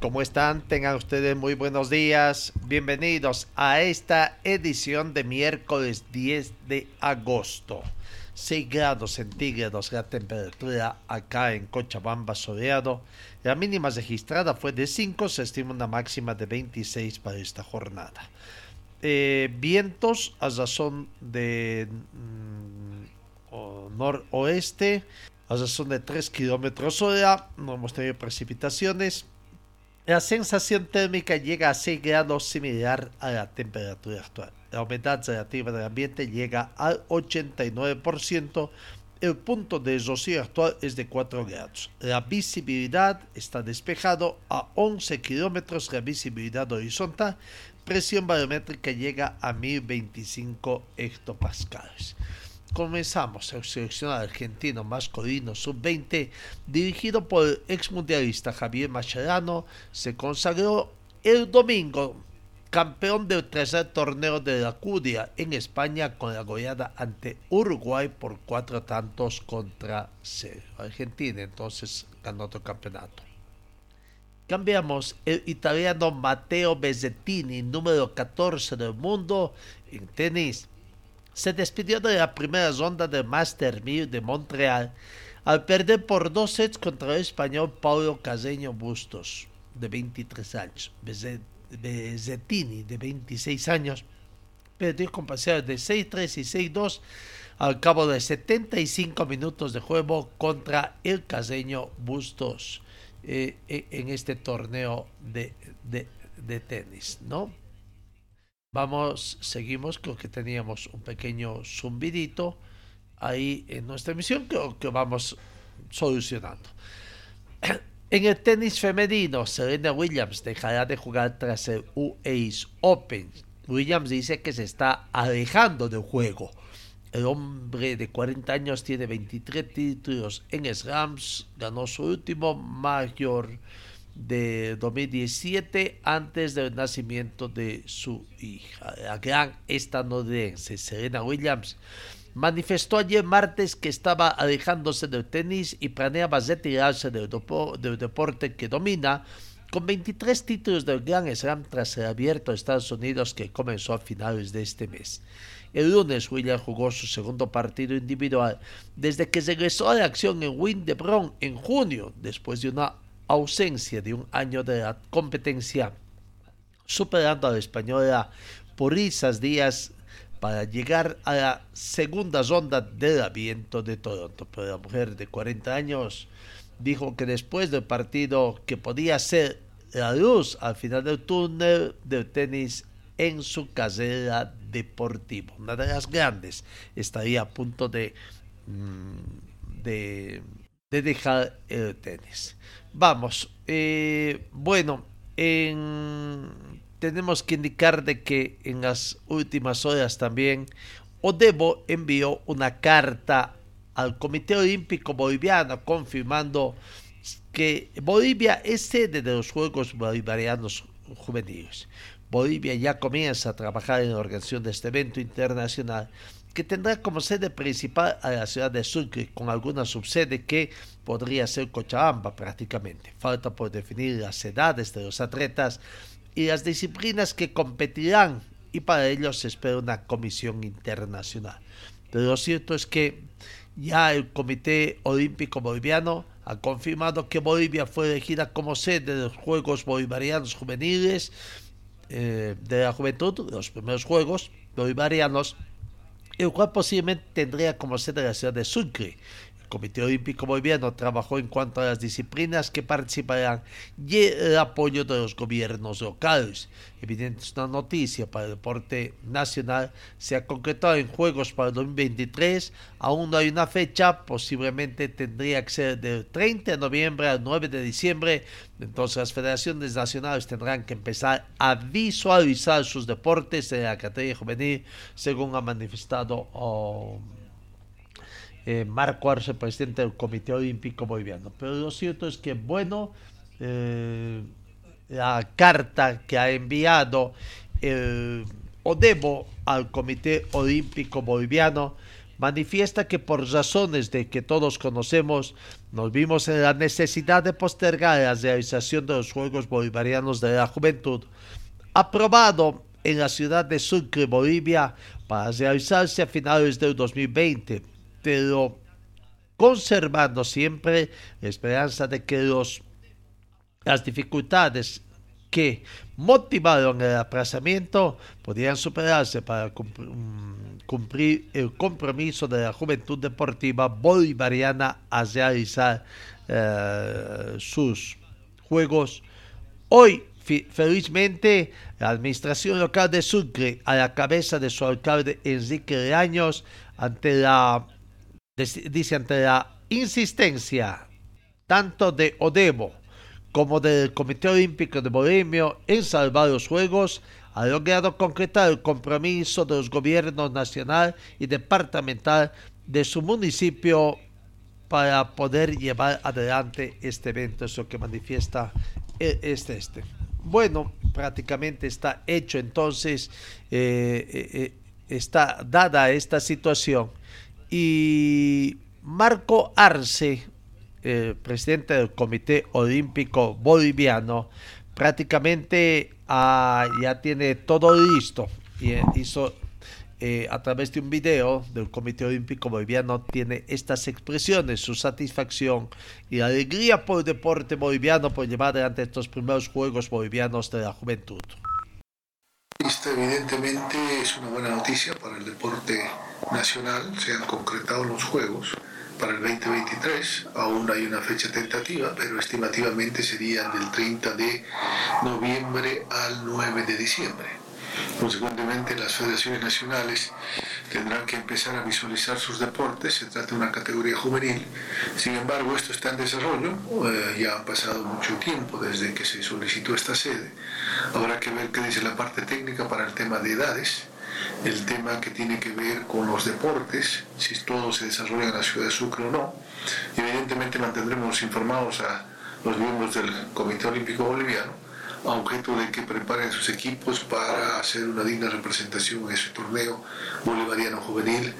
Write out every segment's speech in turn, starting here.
¿cómo están? Tengan ustedes muy buenos días. Bienvenidos a esta edición de miércoles 10 de agosto. 6 grados centígrados la temperatura acá en Cochabamba soleado. La mínima registrada fue de 5, se estima una máxima de 26 para esta jornada. Eh, vientos a razón de mm, noroeste, a razón de 3 kilómetros hora. No hemos tenido precipitaciones. La sensación térmica llega a 6 grados similar a la temperatura actual. La humedad relativa del ambiente llega al 89%. El punto de rocío actual es de 4 grados. La visibilidad está despejado a 11 kilómetros. La visibilidad horizontal. Presión barométrica llega a 1025 hectopascales comenzamos el seleccionado argentino masculino sub-20, dirigido por el exmundialista Javier Mascherano, se consagró el domingo campeón del tercer torneo de la Cudia en España con la goleada ante Uruguay por cuatro tantos contra cero. Argentina entonces ganó otro campeonato. Cambiamos el italiano Matteo Bezzettini, número 14 del mundo en tenis se despidió de la primera ronda del Master 1000 de Montreal al perder por dos sets contra el español Paulo Caseño Bustos, de 23 años. Bezzettini, de 26 años, perdió con parciales de 6-3 y 6-2 al cabo de 75 minutos de juego contra el caseño Bustos eh, eh, en este torneo de, de, de tenis, ¿no? Vamos, seguimos, creo que teníamos un pequeño zumbidito ahí en nuestra emisión que, que vamos solucionando. En el tenis femenino, Serena Williams dejará de jugar tras el US Open. Williams dice que se está alejando del juego. El hombre de 40 años tiene 23 títulos en slams, ganó su último mayor de 2017 antes del nacimiento de su hija. La gran estadounidense Serena Williams manifestó ayer martes que estaba alejándose del tenis y planeaba retirarse del, del deporte que domina con 23 títulos del Grand Slam tras el abierto de Estados Unidos que comenzó a finales de este mes. El lunes Williams jugó su segundo partido individual desde que regresó a la acción en Windebron en junio, después de una ausencia de un año de la competencia, superando a la española por esas días para llegar a la segunda ronda del aviento de Toronto. Pero la mujer de 40 años dijo que después del partido que podía ser la luz al final del túnel del tenis en su carrera deportiva, una de las grandes, estaría a punto de, mm, de dejar el tenis. Vamos, eh, bueno, tenemos que indicar de que en las últimas horas también Odebo envió una carta al Comité Olímpico Boliviano confirmando que Bolivia es sede de los Juegos Bolivarianos Juveniles. Bolivia ya comienza a trabajar en la organización de este evento internacional que tendrá como sede principal a la ciudad de Sucre, con alguna subsede que podría ser Cochabamba prácticamente. Falta por definir las edades de los atletas y las disciplinas que competirán y para ello se espera una comisión internacional. Pero lo cierto es que ya el Comité Olímpico Boliviano ha confirmado que Bolivia fue elegida como sede de los Juegos Bolivarianos Juveniles eh, de la Juventud, los primeros Juegos Bolivarianos, el cual posiblemente tendría como sede la ciudad de Sucre, Comité Olímpico Boliviano trabajó en cuanto a las disciplinas que participarán y el apoyo de los gobiernos locales. Evidente es una noticia para el deporte nacional. Se ha concretado en Juegos para el 2023. Aún no hay una fecha. Posiblemente tendría que ser del 30 de noviembre al 9 de diciembre. Entonces las federaciones nacionales tendrán que empezar a visualizar sus deportes en la categoría juvenil, según ha manifestado. Oh, eh, Marco Arce, presidente del Comité Olímpico Boliviano. Pero lo cierto es que, bueno, eh, la carta que ha enviado el Odebo al Comité Olímpico Boliviano manifiesta que por razones de que todos conocemos, nos vimos en la necesidad de postergar la realización de los Juegos Bolivarianos de la Juventud, aprobado en la ciudad de Sucre, Bolivia, para realizarse a finales del 2020 pero conservando siempre la esperanza de que los, las dificultades que motivaron el aplazamiento podrían superarse para mm, cumplir el compromiso de la juventud deportiva bolivariana a realizar eh, sus juegos. Hoy, felizmente, la administración local de Sucre, a la cabeza de su alcalde Enrique de Años, ante la dice ante la insistencia tanto de Odebo como del Comité Olímpico de Bolivia en salvar los Juegos, ha logrado concretar el compromiso de los gobiernos nacional y departamental de su municipio para poder llevar adelante este evento, eso que manifiesta este este. Bueno, prácticamente está hecho entonces, eh, eh, eh, está dada esta situación y Marco Arce, presidente del Comité Olímpico Boliviano, prácticamente ah, ya tiene todo listo y eh, hizo eh, a través de un video del Comité Olímpico Boliviano tiene estas expresiones, su satisfacción y alegría por el deporte boliviano por llevar adelante estos primeros Juegos Bolivianos de la Juventud. Esta evidentemente es una buena noticia para el deporte nacional. Se han concretado los Juegos para el 2023. Aún hay una fecha tentativa, pero estimativamente serían del 30 de noviembre al 9 de diciembre. Consecuentemente, las federaciones nacionales tendrán que empezar a visualizar sus deportes. Se trata de una categoría juvenil. Sin embargo, esto está en desarrollo. Eh, ya ha pasado mucho tiempo desde que se solicitó esta sede. Habrá que ver qué dice la parte técnica para el tema de edades, el tema que tiene que ver con los deportes, si todo se desarrolla en la ciudad de Sucre o no. Evidentemente mantendremos informados a los miembros del Comité Olímpico Boliviano a objeto de que preparen sus equipos para hacer una digna representación en ese torneo bolivariano juvenil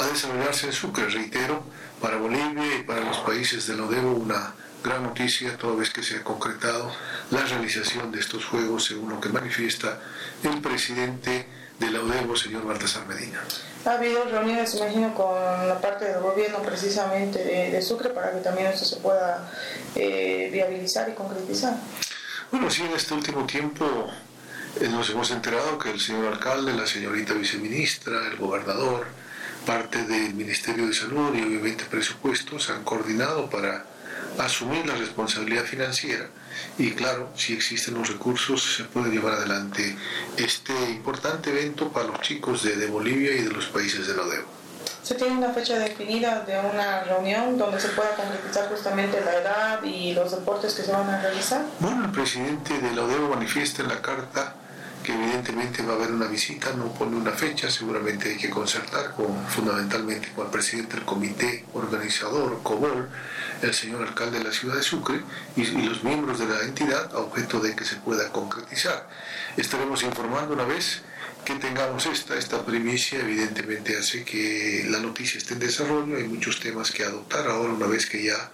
a desarrollarse en Sucre, reitero, para Bolivia y para los países de Odebo una gran noticia toda vez que se ha concretado la realización de estos Juegos según lo que manifiesta el presidente de la UDEBO, señor Baltasar Medina. Ha habido reuniones, imagino, con la parte del gobierno precisamente de, Sucre para que también esto se pueda eh, viabilizar y concretizar. Bueno, sí, en este último tiempo eh, nos hemos enterado que el señor alcalde, la señorita viceministra, el gobernador, parte del Ministerio de Salud y obviamente presupuestos han coordinado para asumir la responsabilidad financiera y claro, si existen los recursos se puede llevar adelante este importante evento para los chicos de, de Bolivia y de los países de la ODEO. ¿Se tiene una fecha definida de una reunión donde se pueda concretizar justamente la edad y los deportes que se van a realizar? Bueno, el presidente de la ODEO manifiesta en la carta que evidentemente va a haber una visita, no pone una fecha, seguramente hay que concertar con, fundamentalmente con el presidente del comité organizador, COBOL, el señor alcalde de la ciudad de Sucre y, los miembros de la entidad a objeto de que se pueda concretizar. Estaremos informando una vez que tengamos esta, esta primicia evidentemente hace que la noticia esté en desarrollo, hay muchos temas que adoptar ahora una vez que ya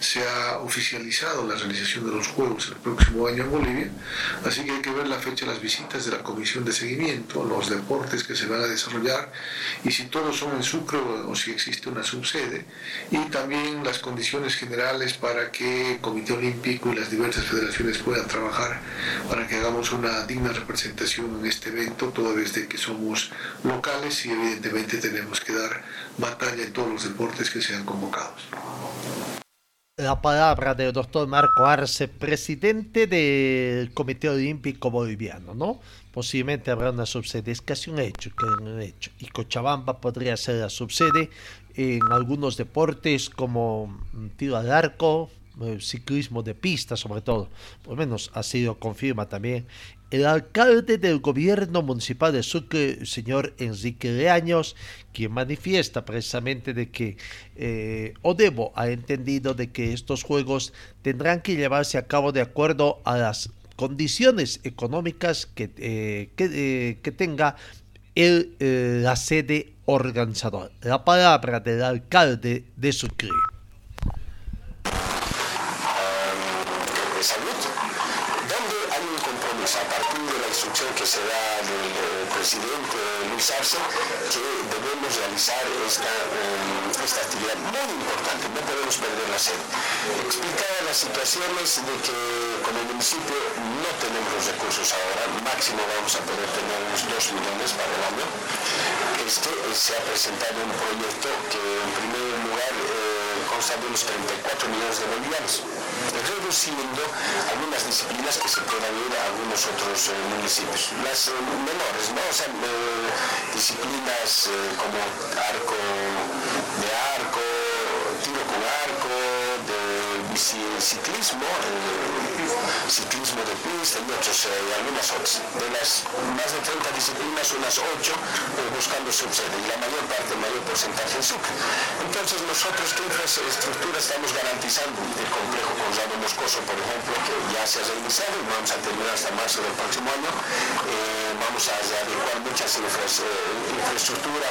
se ha oficializado la realización de los Juegos el próximo año en Bolivia, así que hay que ver la fecha de las visitas de la Comisión de Seguimiento, los deportes que se van a desarrollar y si todos son en Sucre o si existe una subsede, y también las condiciones generales para que el Comité Olímpico y las diversas federaciones puedan trabajar para que hagamos una digna representación en este evento, toda vez que somos locales y evidentemente tenemos que dar batalla en todos los deportes que sean convocados. La palabra del doctor Marco Arce, presidente del Comité Olímpico Boliviano, ¿no? Posiblemente habrá una subsede, es casi un hecho, un hecho. Y Cochabamba podría ser la subsede en algunos deportes como tiro al arco, eh, ciclismo de pista sobre todo, por lo menos ha sido confirma también el alcalde del gobierno municipal de Sucre, señor Enrique Leaños, quien manifiesta precisamente de que eh, Odebo ha entendido de que estos juegos tendrán que llevarse a cabo de acuerdo a las condiciones económicas que, eh, que, que tenga el, la sede organizadora. La palabra del alcalde de Sucre. Que se da del presidente Luis Arce que debemos realizar esta, esta actividad muy importante, no podemos perder la sede. Explicaba las situaciones de que como municipio no tenemos los recursos ahora, máximo vamos a poder tener unos 2 millones para el año. Este se ha presentado un proyecto que en primer lugar eh, consta de unos 34 millones de bolivianos reduciendo algunas disciplinas que se puedan ir a algunos otros eh, municipios. Las eh, menores, ¿no? O sea, eh, disciplinas como arco de arco, tiro con arco, de ciclismo, ciclismo de pista y otros, algunas otras. De las más de 30 disciplinas, unas 8 buscando subsede y la mayor parte, el mayor porcentaje en Sucre. Entonces nosotros, ¿qué infraestructura estamos garantizando? El complejo Ramos Moscoso, por ejemplo, que ya se ha realizado y vamos a terminar hasta marzo del próximo año. Eh, vamos a adecuar muchas eh, infraestructura.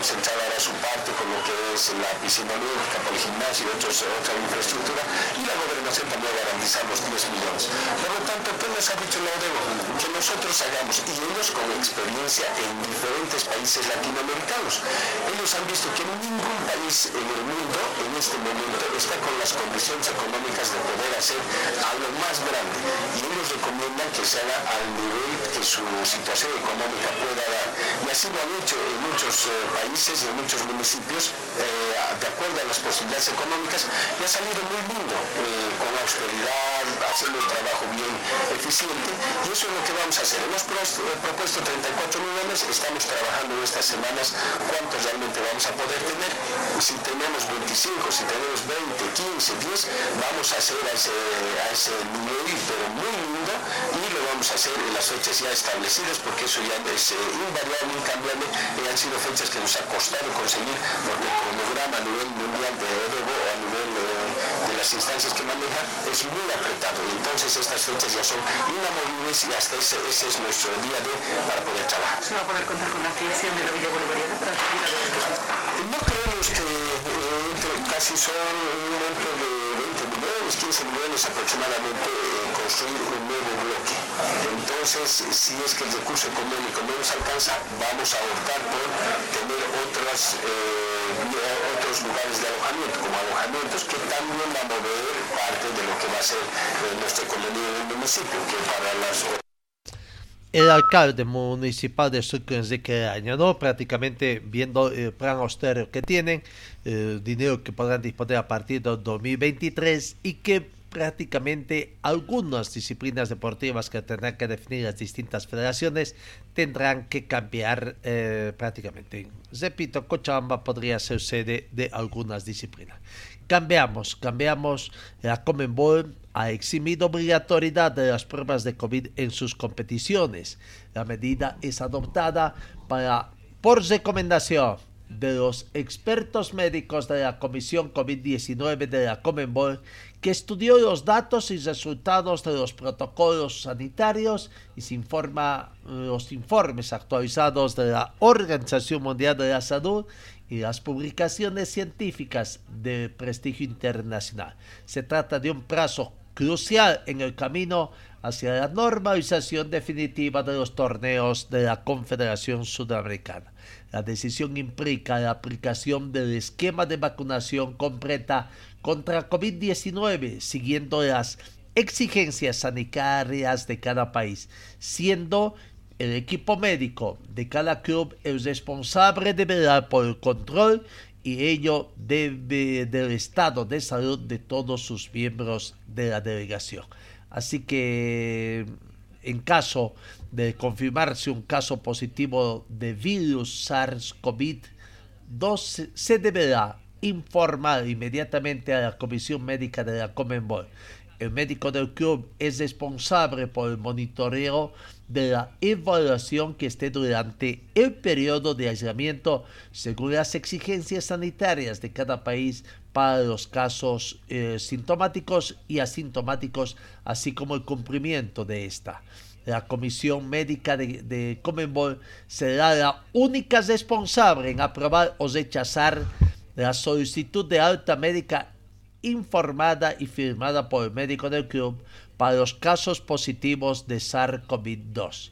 Central hará su parte con lo que es la piscina olímpica, por el gimnasio y otra infraestructura. Y la gobernación también garantizar los 10 millones. Por lo tanto, ¿qué nos ha dicho la ODEBO? Que nosotros hagamos, y ellos con experiencia en diferentes países latinoamericanos. Ellos han visto que ningún país en el mundo en este momento está con las condiciones económicas de poder hacer algo más grande. Y ellos recomiendan que se haga al nivel que su situación económica pueda dar. Así lo han hecho en muchos eh, países y en muchos municipios, eh, de acuerdo a las posibilidades económicas, y ha salido muy lindo, eh, con austeridad, haciendo un trabajo bien eficiente. Y eso es lo que vamos a hacer. Hemos propuesto 34 millones, estamos trabajando en estas semanas cuántos realmente vamos a poder tener. Si tenemos 25, si tenemos 20, 15, 10, vamos a hacer a ese, a nivel, muy lindo, vamos a hacer en las fechas ya establecidas, porque eso ya es eh, invariable, incambiable, y han sido fechas que nos ha costado conseguir, porque el cronograma a nivel mundial de Odebo o a nivel eh, de las instancias que maneja es muy apretado, y entonces estas fechas ya son inamovibles y hasta ese, ese es nuestro día de para poder trabajar. ¿Se va a poder contar con la afiliación de la Villa Bolivariana para No creemos que eh, casi son un monto de 20 millones, 15 millones aproximadamente en construir un nuevo bloque. Entonces, si es que el recurso económico no nos alcanza, vamos a optar por tener otras, eh, otros lugares de alojamiento, como alojamientos que también van a mover parte de lo que va a ser eh, nuestra economía del municipio, que para las el alcalde municipal de Sucre, Enrique Añado, prácticamente viendo el plan austero que tienen, el dinero que podrán disponer a partir de 2023 y que prácticamente algunas disciplinas deportivas que tendrán que definir las distintas federaciones tendrán que cambiar eh, prácticamente. Repito, Cochabamba podría ser sede de algunas disciplinas. Cambiamos, cambiamos la Comenbol ha eximido obligatoriedad de las pruebas de COVID en sus competiciones. La medida es adoptada para, por recomendación de los expertos médicos de la Comisión COVID-19 de la Comenbol, que estudió los datos y resultados de los protocolos sanitarios y se informa los informes actualizados de la Organización Mundial de la Salud y las publicaciones científicas de prestigio internacional. Se trata de un plazo crucial en el camino hacia la normalización definitiva de los torneos de la Confederación Sudamericana. La decisión implica la aplicación del esquema de vacunación completa contra COVID-19, siguiendo las exigencias sanitarias de cada país, siendo el equipo médico de cada club el responsable de velar por el control y ello debe del estado de salud de todos sus miembros de la delegación. Así que en caso de confirmarse un caso positivo de virus SARS-CoV-2 se deberá informar inmediatamente a la Comisión Médica de la Comenbol. El médico del club es responsable por el monitoreo de la evaluación que esté durante el periodo de aislamiento según las exigencias sanitarias de cada país para los casos eh, sintomáticos y asintomáticos, así como el cumplimiento de esta. La Comisión Médica de, de Comenbol será la única responsable en aprobar o rechazar la solicitud de alta médica informada y firmada por el médico del club para los casos positivos de SARS-CoV-2.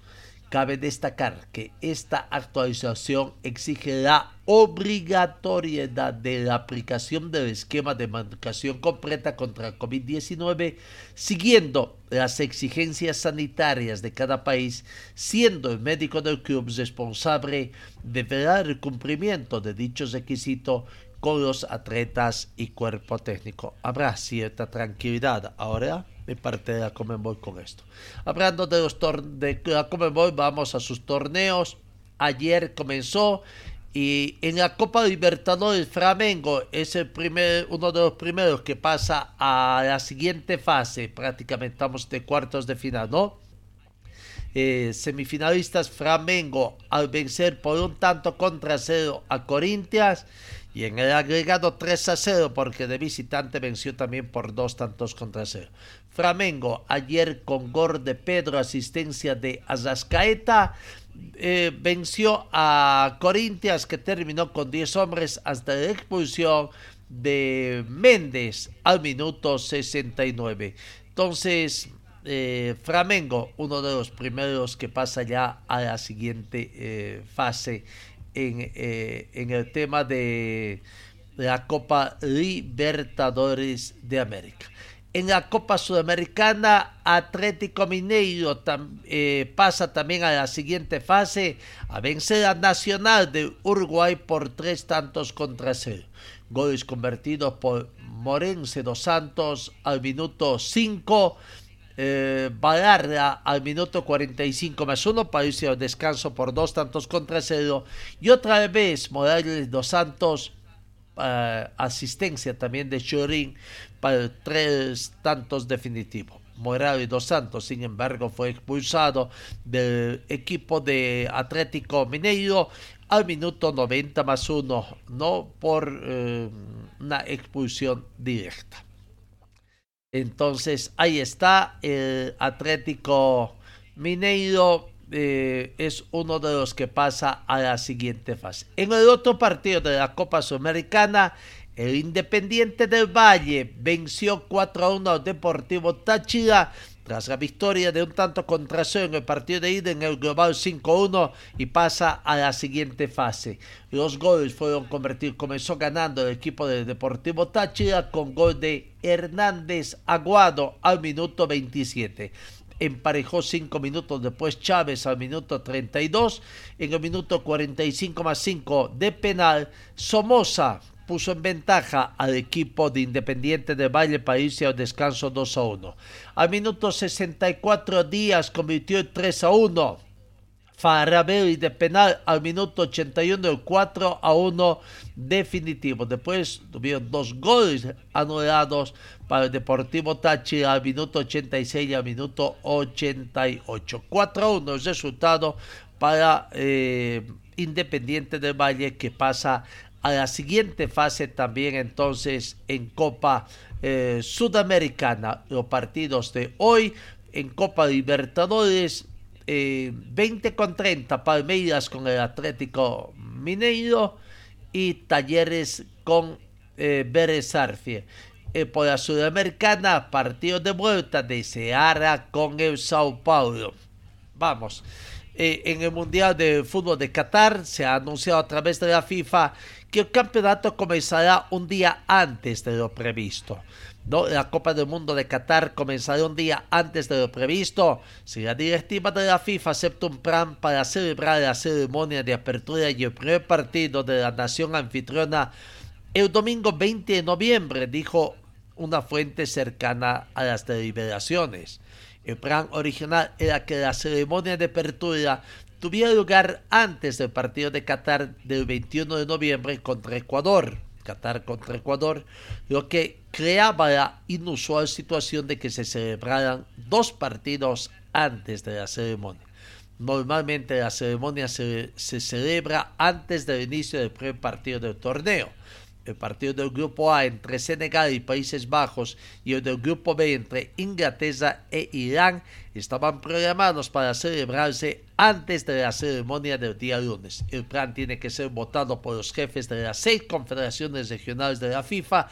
Cabe destacar que esta actualización exige la obligatoriedad de la aplicación del esquema de medicación completa contra el COVID-19, siguiendo las exigencias sanitarias de cada país, siendo el médico del club responsable de velar el cumplimiento de dichos requisitos con los atletas y cuerpo técnico. Habrá cierta tranquilidad ahora de parte de la Comembol con esto. Hablando de, los de la Comembol, vamos a sus torneos. Ayer comenzó y en la Copa Libertadores Flamengo es el primer, uno de los primeros que pasa a la siguiente fase. Prácticamente estamos de cuartos de final, ¿no? Eh, semifinalistas Flamengo al vencer por un tanto contra cero a Corintias y en el agregado 3 a 0 porque de visitante venció también por dos tantos contra cero. Flamengo ayer con gol de Pedro, asistencia de Azascaeta, eh, venció a Corintias que terminó con 10 hombres hasta la expulsión de Méndez al minuto 69. Entonces, eh, Flamengo, uno de los primeros que pasa ya a la siguiente eh, fase eh, en, el tema de la Copa Libertadores de América. En la Copa Sudamericana, Atlético Mineiro eh, pasa también a la siguiente fase a vencer a Nacional de Uruguay por tres tantos contra cero. Goles convertidos por Morense dos Santos al minuto 5 eh, al minuto 45 más uno para irse al descanso por dos tantos contra cero. Y otra vez Morales dos Santos, eh, asistencia también de Chorín para tres tantos definitivos. Morales dos Santos, sin embargo, fue expulsado del equipo de Atlético Mineiro al minuto 90 más uno, no por eh, una expulsión directa. Entonces ahí está el Atlético Mineiro. Eh, es uno de los que pasa a la siguiente fase. En el otro partido de la Copa Sudamericana, el Independiente del Valle venció 4 a 1 al Deportivo Táchira la victoria de un tanto contra cero en el partido de ida en el global 5-1 y pasa a la siguiente fase. Los goles fueron convertidos, comenzó ganando el equipo del Deportivo Táchira con gol de Hernández Aguado al minuto 27 emparejó cinco minutos después Chávez al minuto 32, en el minuto 45 más 5 de penal, Somoza puso en ventaja al equipo de Independiente de Valle País y al descanso 2 a 1. Al minuto 64 Díaz convirtió en 3 a 1. Farabelli de penal al minuto 81 el 4 a 1 definitivo. Después tuvieron dos goles anulados para el Deportivo Táchira al minuto 86 y al minuto 88. 4 a 1 el resultado para eh, Independiente del Valle que pasa a la siguiente fase también entonces en Copa eh, Sudamericana. Los partidos de hoy en Copa Libertadores, 20 eh, con 30 Palmeiras con el Atlético Mineiro y Talleres con eh, Beresarfie. Eh, por la Sudamericana, partido de vuelta de Seara con el Sao Paulo. Vamos. Eh, en el Mundial de Fútbol de Qatar se ha anunciado a través de la FIFA que el campeonato comenzará un día antes de lo previsto. ¿no? La Copa del Mundo de Qatar comenzará un día antes de lo previsto si la directiva de la FIFA acepta un plan para celebrar la ceremonia de apertura y el primer partido de la nación anfitriona el domingo 20 de noviembre, dijo una fuente cercana a las deliberaciones. El plan original era que la ceremonia de apertura tuviera lugar antes del partido de Qatar del 21 de noviembre contra Ecuador. Qatar contra Ecuador, lo que creaba la inusual situación de que se celebraran dos partidos antes de la ceremonia. Normalmente la ceremonia se, se celebra antes del inicio del primer partido del torneo el partido del grupo A entre Senegal y Países Bajos y el del grupo B entre Inglaterra e Irán estaban programados para celebrarse antes de la ceremonia del día lunes. El plan tiene que ser votado por los jefes de las seis confederaciones regionales de la FIFA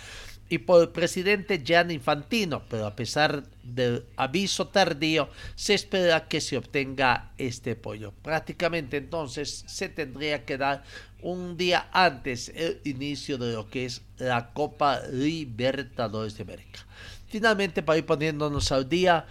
y por el presidente Gianni Infantino, pero a pesar del aviso tardío, se espera que se obtenga este apoyo. Prácticamente entonces se tendría que dar un día antes el inicio de lo que es la Copa Libertadores de América. Finalmente, para ir poniéndonos al día,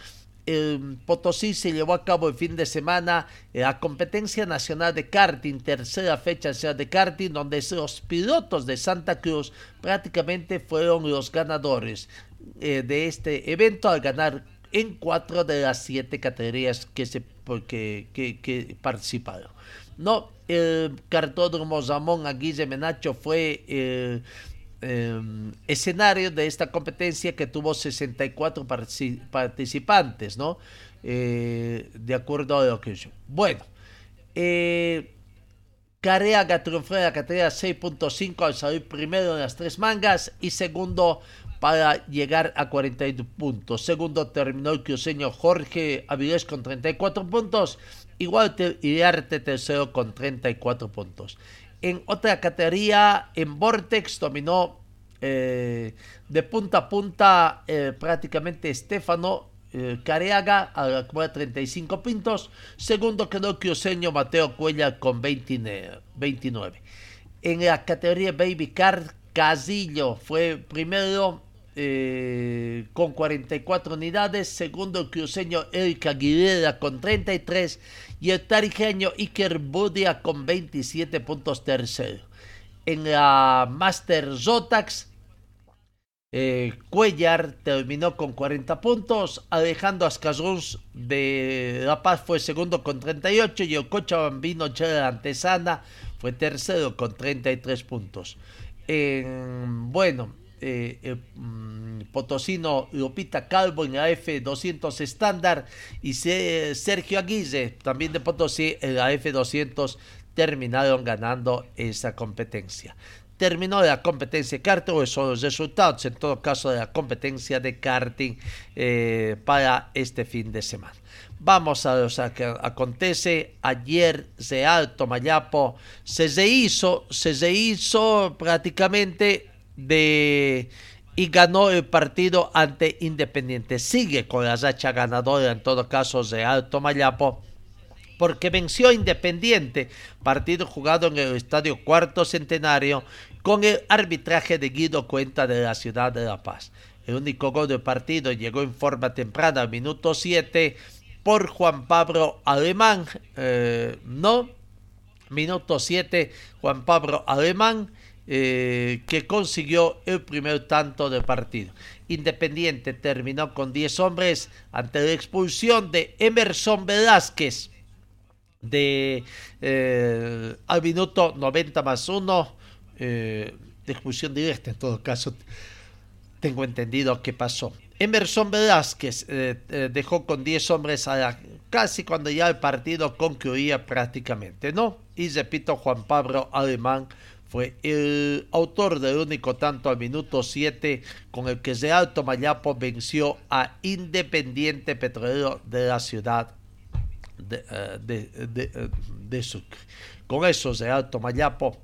en Potosí se llevó a cabo el fin de semana la competencia nacional de karting, tercera fecha de karting, donde los pilotos de Santa Cruz prácticamente fueron los ganadores eh, de este evento al ganar en cuatro de las siete categorías que, se, que, que, participaron. No, el cartódromo Ramón Aguille Menacho fue eh, Em, escenario de esta competencia que tuvo 64 participantes, ¿no? Eh, de acuerdo a lo que yo. Bueno, eh, Careaga triunfó en la categoría 6.5 al salir primero en las tres mangas y segundo para llegar a 42 puntos. Segundo terminó el cruceño Jorge Avilés con 34 puntos y Walter Iriarte tercero con 34 puntos. En otra categoría, en Vortex dominó eh, de punta a punta eh, prácticamente Estefano eh, Careaga a 35 puntos. Segundo quedó cruceño Mateo Cuella con 29. En la categoría Baby Car, Casillo fue primero con 44 unidades. Segundo el Erika Aguilera con 33 y el tarijeño Iker Budia con 27 puntos tercero. En la Master Zotax, eh, Cuellar terminó con 40 puntos, Alejandro Ascarruz de La Paz fue segundo con 38 y el Cochabambino Chela Antesana fue tercero con 33 puntos. bueno, eh, eh, mm, Potosino Lupita Calvo en la F200 estándar y Sergio Aguille también de Potosí en la F200 terminaron ganando esa competencia. Terminó la competencia de karting, o son los resultados en todo caso de la competencia de karting eh, para este fin de semana. Vamos a lo que acontece ayer de Alto Mayapo. Se hizo, se hizo prácticamente de y ganó el partido ante Independiente. Sigue con la racha ganadora en todo caso de Alto Mayapo porque venció Independiente, partido jugado en el Estadio Cuarto Centenario con el arbitraje de Guido Cuenta de la ciudad de La Paz. El único gol del partido llegó en forma temprana minuto 7 por Juan Pablo Alemán. Eh, no, minuto 7, Juan Pablo Alemán eh, que consiguió el primer tanto del partido. Independiente terminó con 10 hombres ante la expulsión de Emerson Velázquez de eh, al minuto 90 más 1 eh, de expulsión en todo caso tengo entendido que pasó Emerson Velázquez dejó con 10 hombres a casi cuando ya el partido concluía prácticamente, ¿no? Y repito, Juan Pablo Alemán fue el autor del único tanto al minuto 7 con el que de Alto Mayapo venció a Independiente Petrolero de la ciudad de, eh, de, Sucre. Con eso de Alto Mayapo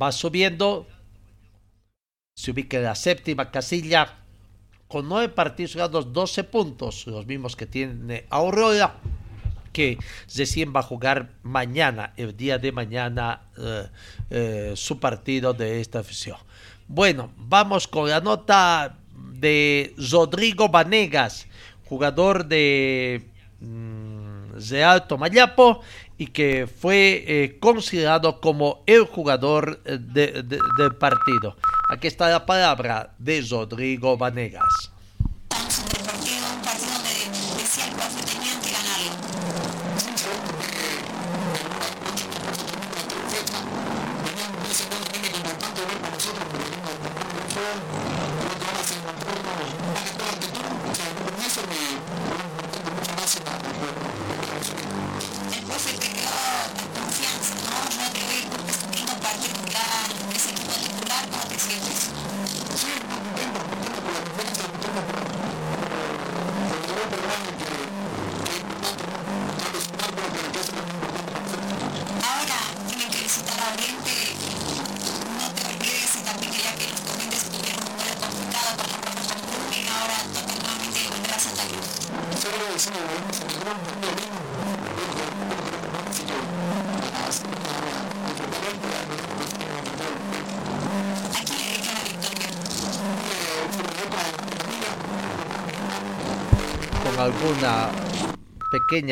va subiendo, se ubica en la séptima casilla con nueve partidos jugados, 12 puntos, los mismos que tiene Aurora, que recién va a jugar mañana, el día de mañana, eh, eh, su partido de esta afición. Bueno, vamos con la nota de Rodrigo Vanegas, jugador de mm, Alto Mayapo y que fue eh, considerado como el jugador del partido. Aquí está la palabra de Rodrigo Vanegas.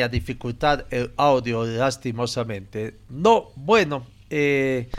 Dificultad el audio lastimosamente. No, bueno, eh,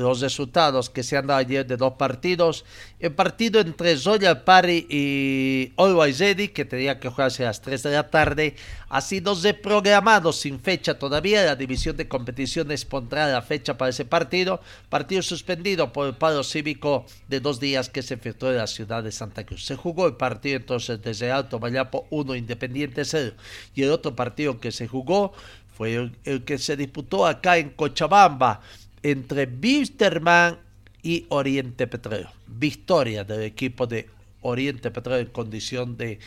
los resultados que se han dado ayer de dos partidos. El partido entre Zoya Pari y Always que tenía que jugarse a las 3 de la tarde, ha sido reprogramado sin fecha todavía. La división de competiciones pondrá la fecha para ese partido. Partido suspendido por el paro cívico de dos días que se efectuó en la ciudad de Santa Cruz. Se jugó el partido entonces desde Alto Mayapo 1, Independiente 0. Y el otro partido que se jugó fue el, el que se disputó acá en Cochabamba entre Bisterman y Oriente Petróleo. Victoria del equipo de Oriente Petróleo en condición de,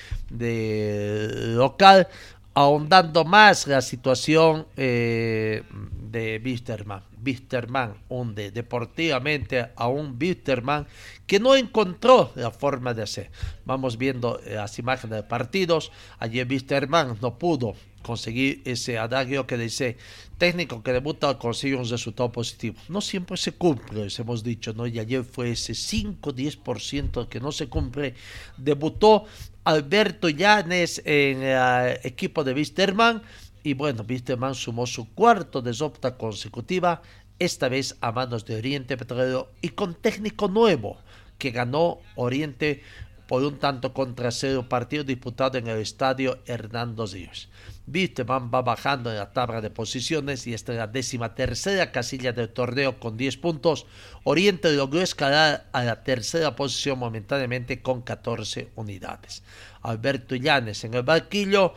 local, ahondando más la situación eh, de Bisterman. Bisterman hunde deportivamente a un Bisterman que no encontró la forma de hacer. Vamos viendo las imágenes de partidos. Ayer Bisterman no pudo conseguir ese adagio que dice técnico que debuta consigue un resultado positivo. No siempre se cumple, hemos dicho, ¿no? Y ayer fue ese 5-10% que no se cumple. Debutó Alberto Llanes en el equipo de Wisterman y bueno, Wisterman sumó su cuarto desopta consecutiva, esta vez a manos de Oriente Petrolero y con técnico nuevo que ganó Oriente por un tanto contra cero partido disputado en el estadio Hernando Ríos. Wisterman va bajando en la tabla de posiciones y está en la décima tercera casilla del torneo con 10 puntos. Oriente logró escalar a la tercera posición momentáneamente con 14 unidades. Alberto Llanes en el barquillo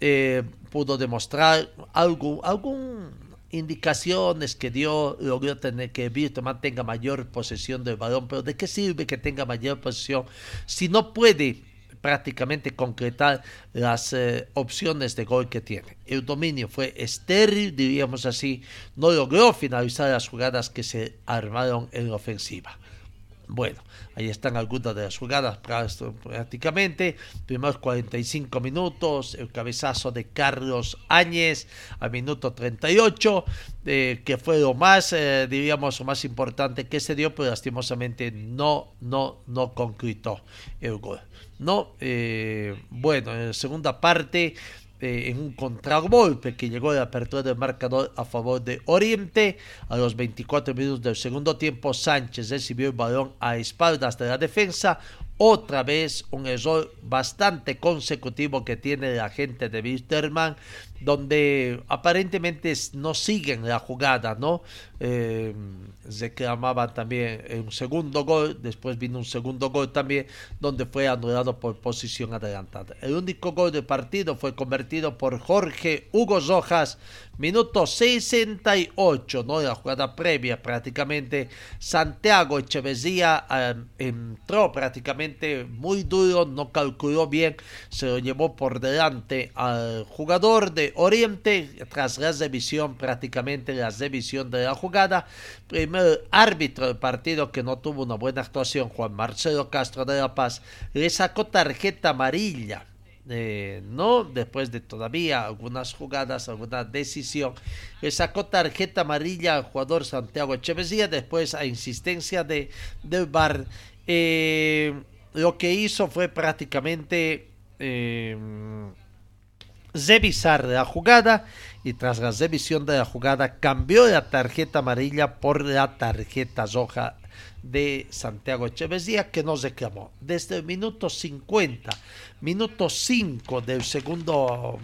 eh, pudo demostrar algo, algún indicaciones que dio, logró tener que Wisterman tenga mayor posesión del balón, pero ¿de qué sirve que tenga mayor posesión si no puede prácticamente concretar las eh, opciones de gol que tiene. El dominio fue estéril, diríamos así, no logró finalizar las jugadas que se armaron en la ofensiva. Bueno, ahí están algunas de las jugadas prácticamente. Primeros 45 minutos, el cabezazo de Carlos Áñez al minuto 38, eh, que fue lo más, eh, lo más importante que se dio, pero lastimosamente no, no, no concretó el gol. No, eh, bueno, en la segunda parte, eh, en un contragolpe que llegó de apertura del marcador a favor de Oriente, a los 24 minutos del segundo tiempo, Sánchez recibió el balón a espaldas de la defensa, otra vez un error bastante consecutivo que tiene la gente de Wisterman, donde aparentemente no siguen la jugada, ¿no? Eh, se clamaba también un segundo gol, después vino un segundo gol también, donde fue anulado por posición adelantada. El único gol del partido fue convertido por Jorge Hugo Rojas, minuto 68, ¿no? La jugada previa prácticamente. Santiago Echeverría eh, entró prácticamente prácticamente muy duro, no calculó bien, se lo llevó por delante al jugador de Oriente tras la revisión, prácticamente la revisión de la jugada. Primer árbitro del partido que no tuvo una buena actuación, Juan Marcelo Castro de la Paz, le sacó tarjeta amarilla eh, no después de todavía algunas jugadas, alguna decisión, sacó tarjeta amarilla al jugador Santiago Echeverría después a insistencia de, del VAR. Eh, lo que hizo fue prácticamente eh, revisar la jugada y tras la revisión de la jugada cambió la tarjeta amarilla por la tarjeta roja de Santiago Echeverría que nos reclamó. Desde el minuto 50, minuto 5 del segundo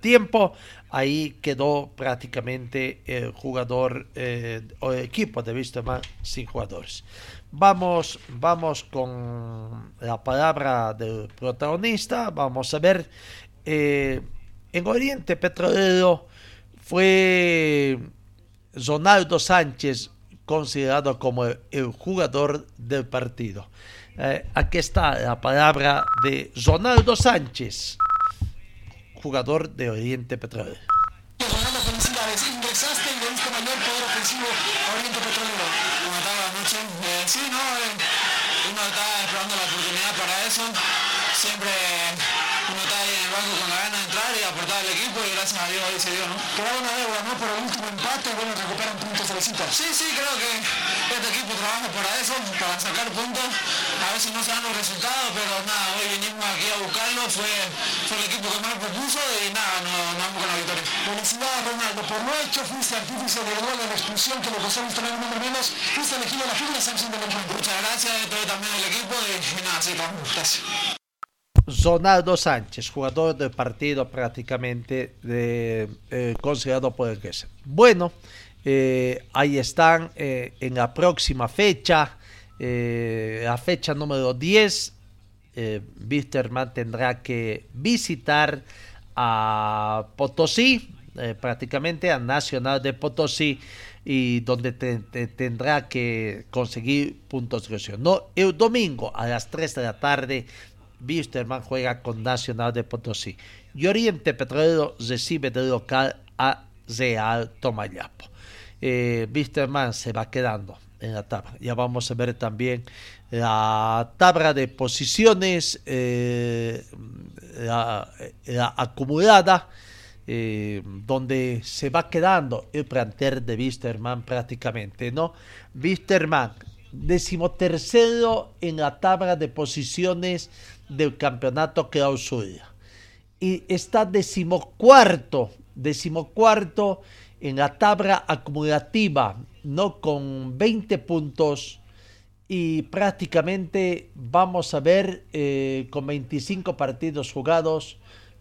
tiempo, ahí quedó prácticamente el jugador eh, o el equipo de Wisterman sin jugadores. Vamos, vamos con la palabra del protagonista. Vamos a ver. Eh, en Oriente Petrolero fue Ronaldo Sánchez considerado como el, jugador del partido. Eh, aquí está la palabra de Ronaldo Sánchez, jugador de Oriente Petrolero. Sí, sí, creo que este equipo trabaja para eso, para sacar puntos. A veces no se dan los resultados, pero nada, hoy vinimos aquí a buscarlo, fue, fue el equipo que más propuso y nada, nos no vamos con la victoria. Felicidades Ronaldo, por lo hecho fuiste artífice del gol de la expulsión que le costó tener un número menos, fuiste elegido la firma sanción del encuentro. Muchas gracias, estoy también el equipo y, y nada, sí, gracias. Ronaldo Sánchez, jugador del partido prácticamente de, eh, considerado por el que es. Bueno, eh, ahí están eh, en la próxima fecha, la fecha número 10. Wisterman tendrá que visitar a Potosí, prácticamente a Nacional de Potosí, y donde tendrá que conseguir puntos de No, el domingo a las 3 de la tarde Wisterman juega con Nacional de Potosí. Y Oriente Petrolero recibe de local a Real Tomayapo. Eh, se va quedando en la tabla. Ya vamos a ver también la tabla de posiciones, eh, la, acumulada, eh, donde se va quedando el planter de Wisterman prácticamente, ¿no? Wisterman, decimotercero en la tabla de posiciones del campeonato clausura. Y está decimocuarto, decimocuarto en la tabla acumulativa, ¿no? Con 20 puntos y prácticamente vamos a ver eh, con 25 partidos jugados,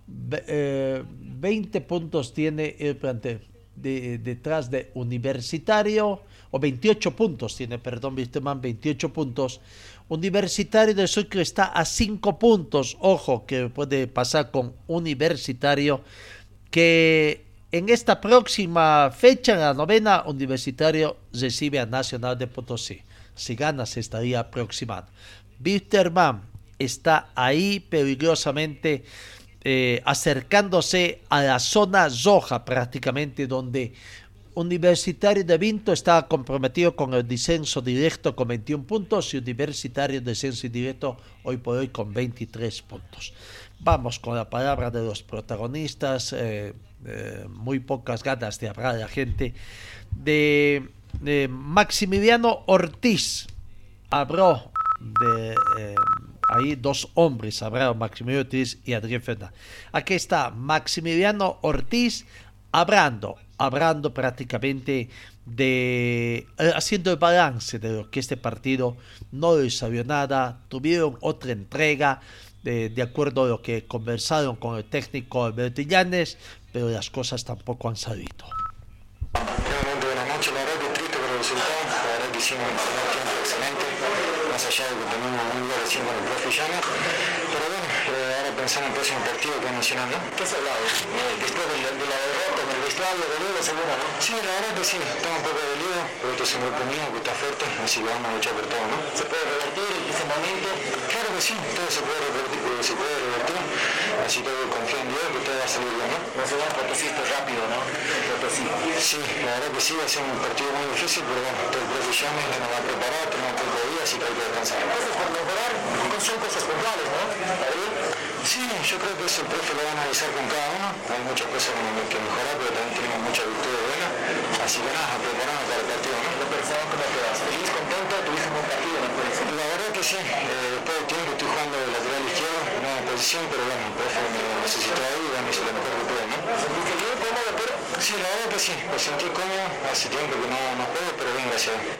20 eh, puntos tiene el plantel. detrás de Universitario, o 28 puntos tiene, perdón, Wisterman, 28 puntos. Universitario de Sucre está a 5 puntos. Ojo que puede pasar con Universitario, que en esta próxima fecha, en la novena, Universitario recibe a Nacional de Potosí. Si gana, se estaría aproximando. Wisterman está ahí peligrosamente eh, acercándose a la zona roja prácticamente donde Universitario de Vinto está comprometido con el descenso directo con 21 puntos y Universitario descenso indirecto hoy por hoy con 23 puntos. Vamos con la palabra de los protagonistas, eh, eh, muy pocas ganas de hablar de la gente, de, Maximiliano Ortiz. Habló de... Eh, ahí dos hombres, habló Maximiliano Ortiz y Adrián Fernández. Aquí está Maximiliano Ortiz hablando hablando prácticamente de eh, haciendo el balance de lo que este partido no les sabió nada, tuvieron otra entrega de, de, acuerdo a lo que conversaron con el técnico Alberto Llanes, pero las cosas tampoco han salido. Buenas noches, la verdad que triste por el resultado, la verdad que hicimos un primer tiempo excelente, más allá de que tenemos un lugar de con el profe pero bueno, eh, ahora pensar en el próximo partido que ¿no? ¿Qué has hablado? Eh, después de la, de de luego, seguro, ¿no? Sí, la verdad que sí, estamos un poco dolidos, pero esto es un grupo mío que está fuerte, así que vamos a luchar por todo, ¿no? ¿Se puede revertir ese momento? Claro que sí, todo se puede revertir, se puede revertir, así que confío en Dios que todo va a salir bien, ¿no? No se va a esto rápido, ¿no? Sí, la verdad que sí, va a ser un partido muy difícil, pero bueno, todo el profe Llames nos va a preparar, tenemos poco de días, así que hay que descansar. Cosas por mejorar, son cosas puntuales, ¿no? Sí, yo creo que eso el profe lo va a analizar con cada uno. Hay muchas cosas que mejorar, pero también tenemos muchas virtudes buenas. Así que nada, preparamos para el partido, ¿no? Persona, ¿cómo te vas? ¿Feliz, contento? ¿Tuviste un buen partido la La verdad que sí. Eh, después de tiempo estoy jugando de lateral izquierdo, no en posición, pero bueno, el profe me necesitó ahí y me hizo lo mejor que pude, ¿no? ¿Sentiste bien, cómodo, pero? Sí, la verdad que sí. Me sentí cómodo. Hace tiempo que no, no juego, pero bien, gracias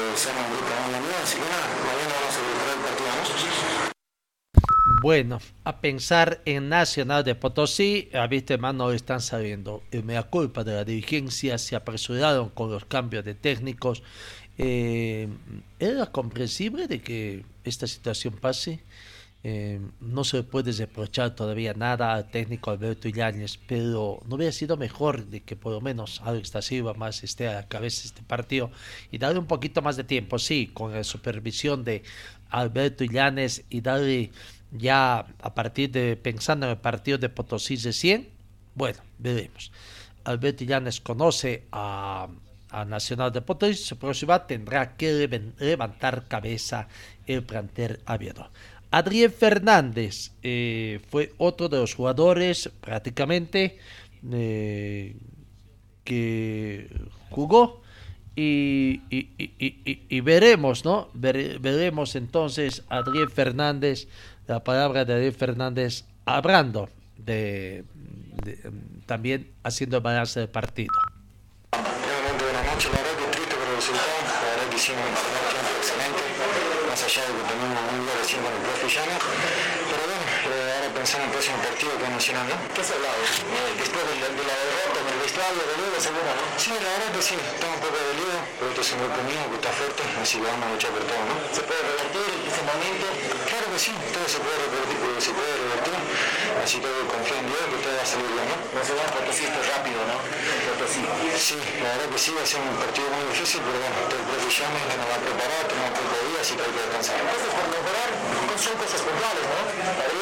pensar en Nacional de Potosí, a viste más no están sabiendo. Eh, me culpa de la dirigencia, se apresuraron con los cambios de técnicos. Eh, ¿Era comprensible de que esta situación pase? Eh, no se puede reprochar todavía nada al técnico Alberto Illanes, pero no hubiera sido mejor de que por lo menos Alex da Silva más esté a la cabeza de este partido y darle un poquito más de tiempo, sí, con la supervisión de Alberto Illanes y darle ya a partir de pensando en el partido de Potosí de 100, bueno, veremos. Alberto Llanes conoce a, Nacional de Potosí, su próxima tendrá que levantar cabeza el plantel abierto. Adrián Fernández eh, fue otro de los jugadores prácticamente eh, que jugó y, y, veremos, ¿no? veremos entonces a Adrián Fernández la palabra de David Fernández hablando de, también haciendo el balance del partido. La verdad triste el resultado, la verdad que un primer tiempo excelente, más allá de que tenemos un lugar recién con el profe Llano, pero bueno, pensando en el próximo partido es Nacional, ¿no? ¿Qué has hablado? Eh, después de, de la derrota en el vestuario, luego, seguro, ¿no? Sí, la verdad que sí, estamos un poco dolidos, pero esto es un grupo mío que está fuerte, así que vamos a luchar por todo, ¿no? ¿Se puede revertir ese momento? Claro que sí, todo se puede revertir, se puede revertir, así que confío en Dios que todo va a salir bien, ¿no? No se va a Potosí esto rápido, ¿no? Sí, la verdad que sí, va a ser un partido muy difícil, pero bueno, todo el profe Llames nos va a preparar, tenemos poco de días, así que hay que descansar. Cosas por mejorar, son cosas puntuales, ¿no?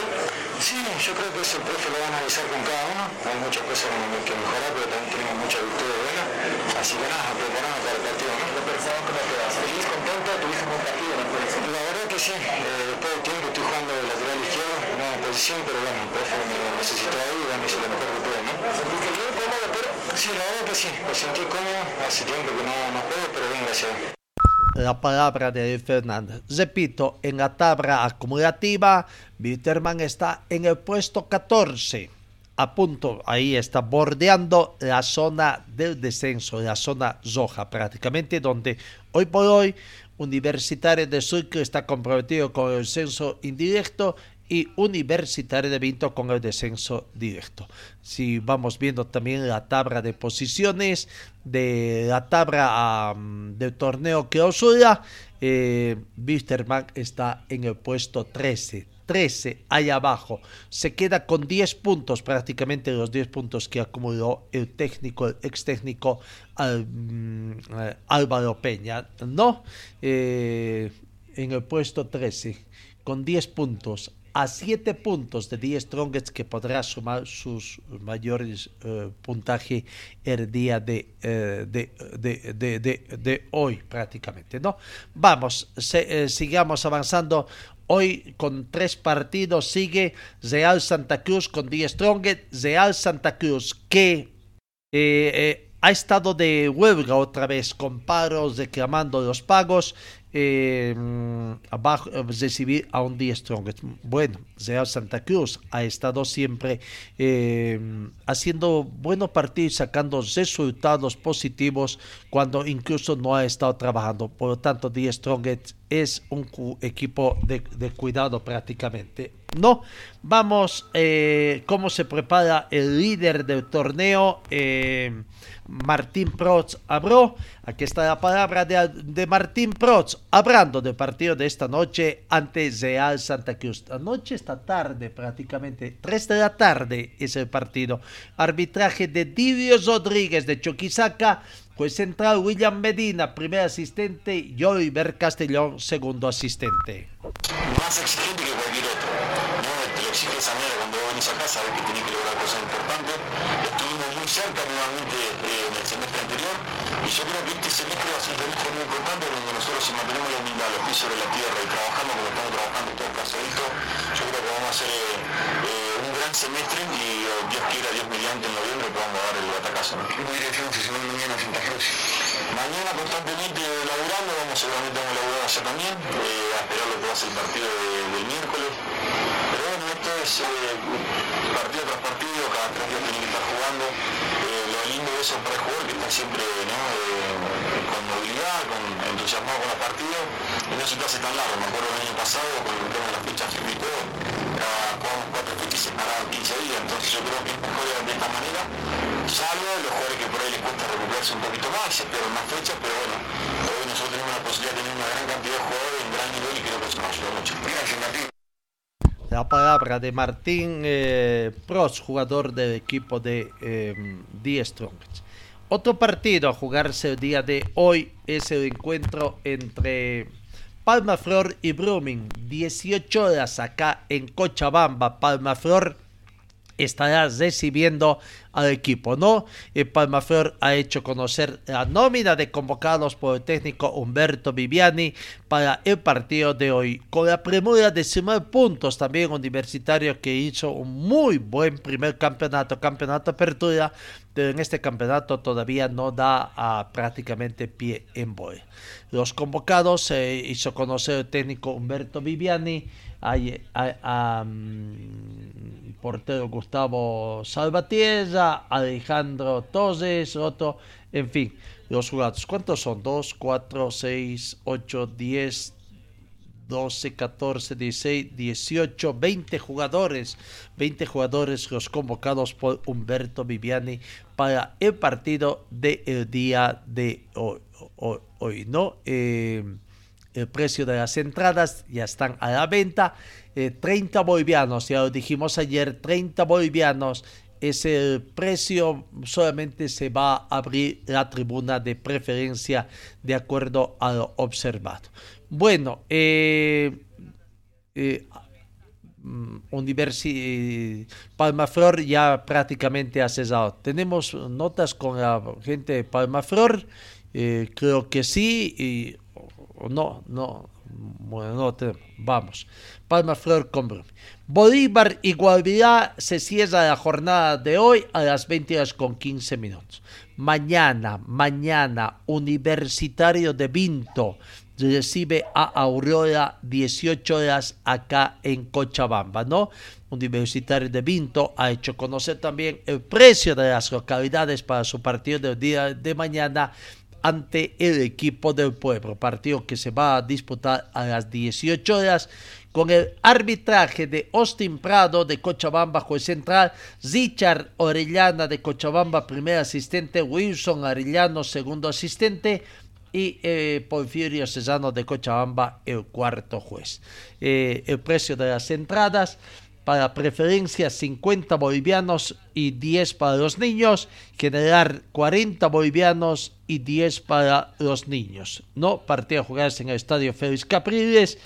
Sí, yo creo que eso el profe lo va a analizar con cada uno. Hay muchas cosas que mejorar, pero también tenemos muchas virtudes buenas. Así que nada, preparamos para el partido, ¿no? ¿cómo te vas? ¿Feliz, contento? ¿Tuviste un buen partido? ¿no? La verdad que sí. Eh, después de tiempo estoy jugando de lateral izquierdo, no en posición, pero bueno, el profe me necesitó ahí y me hizo lo mejor que pude, ¿no? ¿Sentiste bien, cómodo, pero? Sí, la verdad que sí. Me sentí cómodo. Hace tiempo que no, no juego, pero bien, gracias la palabra de Fernández. Repito, en la tabla acumulativa, Bitterman está en el puesto 14. A punto, ahí está bordeando la zona del descenso, la zona roja prácticamente, donde hoy por hoy Universitario de Sucre está comprometido con el censo indirecto y Universitario de Vinto con el descenso directo. Si vamos viendo también la tabla de posiciones de la tabla del torneo clausura, Eh, Wisterman está en el puesto 13. 13 ahí abajo. Se queda con 10 puntos, prácticamente los 10 puntos que acumuló el técnico, el ex técnico mm, eh, Álvaro Peña, ¿no? Eh, en el puesto 13, con 10 puntos a 7 puntos de 10 Strongest que podrá sumar sus mayores eh, puntaje el día de, eh, de, de, de, hoy prácticamente. ¿no? Vamos, eh, sigamos avanzando. Hoy con tres partidos sigue Real Santa Cruz con 10 Strongest, Real Santa Cruz que ha estado de huelga otra vez con paros reclamando los pagos eh, abajo, recibir a un día Strongest. Bueno, Real Santa Cruz ha estado siempre eh, haciendo buenos partidos, sacando resultados positivos cuando incluso no ha estado trabajando. Por lo tanto, The Strongest es un equipo de, cuidado prácticamente. No, vamos, eh, cómo se prepara el líder del torneo. Eh, Martín Prots habló. Aquí está la palabra de, Martín Prots, hablando del partido de esta noche ante Real Santa Cruz. Anoche, esta tarde, prácticamente, 3 de la tarde es el partido. Arbitraje de Didios Rodríguez de Choquisaca. Juez central William Medina, primer asistente, y Oliver Castellón, segundo asistente. Más exigente que cualquier otro. ¿no? Te lo exige esa venís acá, sabes que tiene que lograr cosas importantes. Estuvimos muy cerca nuevamente en el semestre anterior y yo creo que este semestre va a ser un semestre muy importante donde nosotros si mantenemos la humildad, los pies sobre la tierra y trabajamos como estamos trabajando todo casadito, yo creo que vamos a hacer eh, un gran semestre y oh, Dios quiera, Dios mediante en noviembre podamos dar el batacazo. ¿no? ¿Qué dirección mañana a Santa Cruz? Mañana constantemente laburando, vamos seguramente vamos a laburar allá también, eh, a esperar lo que va a ser el partido del miércoles. Pero bueno, esto es eh, partido tras partido, cada tres días tiene que estar jugando. Eh, lo lindo de eso para el jugador que está siempre con movilidad, con entusiasmado con los partidos, y no se te hace tan largo. Me acuerdo el año pasado, con el tema de las fichas y todo, jugamos cuatro fichas separadas 15 días, entonces yo creo que es mejor de esta manera, les cuesta recuperarse un poquito más y se pierden más fechas, pero bueno, hoy nosotros tenemos la posibilidad de tener una gran cantidad de jugadores en gran nivel y creo que eso nos ayuda mucho. Gracias, Martín. La palabra de Martín eh, Pros, jugador del equipo de eh, The Strongest. Otro partido a jugarse el día de hoy es el encuentro entre Palma Flor y Brumming. 18 horas acá en Cochabamba. Palma Flor estará recibiendo al equipo, ¿no? Y Palmaflor ha hecho conocer la nómina de convocados por el técnico Humberto Viviani para el partido de hoy, con la premura de sumar puntos también universitario que hizo un muy buen primer campeonato, campeonato apertura, pero en este campeonato todavía no da a prácticamente pie en boy. Los convocados se hizo conocer el técnico Humberto Viviani, a, mm, portero Gustavo Salvatierra, Alejandro Torres, otro, en fin, los jugadores. ¿Cuántos son? 2, 4, 6, 8, 10, 12, 14, 16, 18, 20 jugadores. 20 jugadores los convocados por Humberto Viviani para el partido del día de hoy. hoy, ¿no? Eh, el precio de las entradas ya están a la venta. 30 eh, bolivianos, ya lo dijimos ayer, 30 bolivianos es el precio, solamente se va a abrir la tribuna de preferencia de acuerdo a lo observado. Bueno, eh, eh, mm, Palmaflor ya prácticamente ha cesado. Tenemos notas con la gente de Palmaflor, creo que sí, no, no, bueno, no vamos. Palma Flor con Bolívar y Guavirá se cierra la jornada de hoy a las 20 horas con 15 minutos. Mañana, mañana, Universitario de Vinto recibe a Aurora 18 horas acá en Cochabamba, ¿no? Universitario de Vinto ha hecho conocer también el precio de las localidades para su partido del día de mañana ante el equipo del pueblo, partido que se va a disputar a las 18 horas con el arbitraje de Austin Prado de Cochabamba, juez central, Richard Orellana de Cochabamba, primer asistente, Wilson Arellano, segundo asistente, y eh, Porfirio Cesano de Cochabamba el cuarto juez. Eh, el precio de las entradas para preferencia 50 bolivianos y 10 para los niños, generar 40 bolivianos y 10 para los niños. No partido a jugarse en el estadio Félix Capriles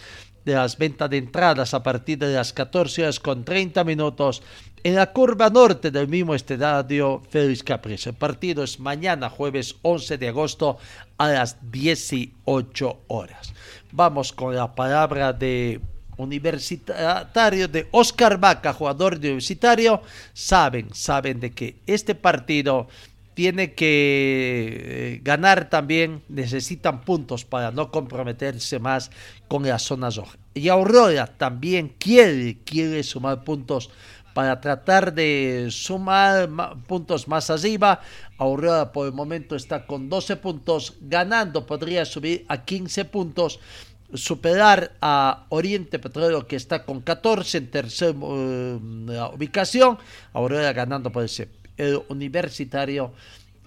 de las ventas de entradas a partir de las 14 horas con 30 minutos en la curva norte del mismo estadio Félix Capriles. El partido es mañana, jueves 11 de agosto, a las 18 horas. Vamos con la palabra de universitario de Oscar Vaca, jugador universitario. Saben, saben de que este partido tiene que eh, ganar también, necesitan puntos para no comprometerse más con la zona roja. Y Aurora también quiere, quiere sumar puntos para tratar de sumar puntos más arriba. Aurora por el momento está con 12 puntos, ganando podría subir a 15 puntos, superar a Oriente Petróleo que está con 14 en tercera eh, ubicación. Aurora ganando por ese el universitario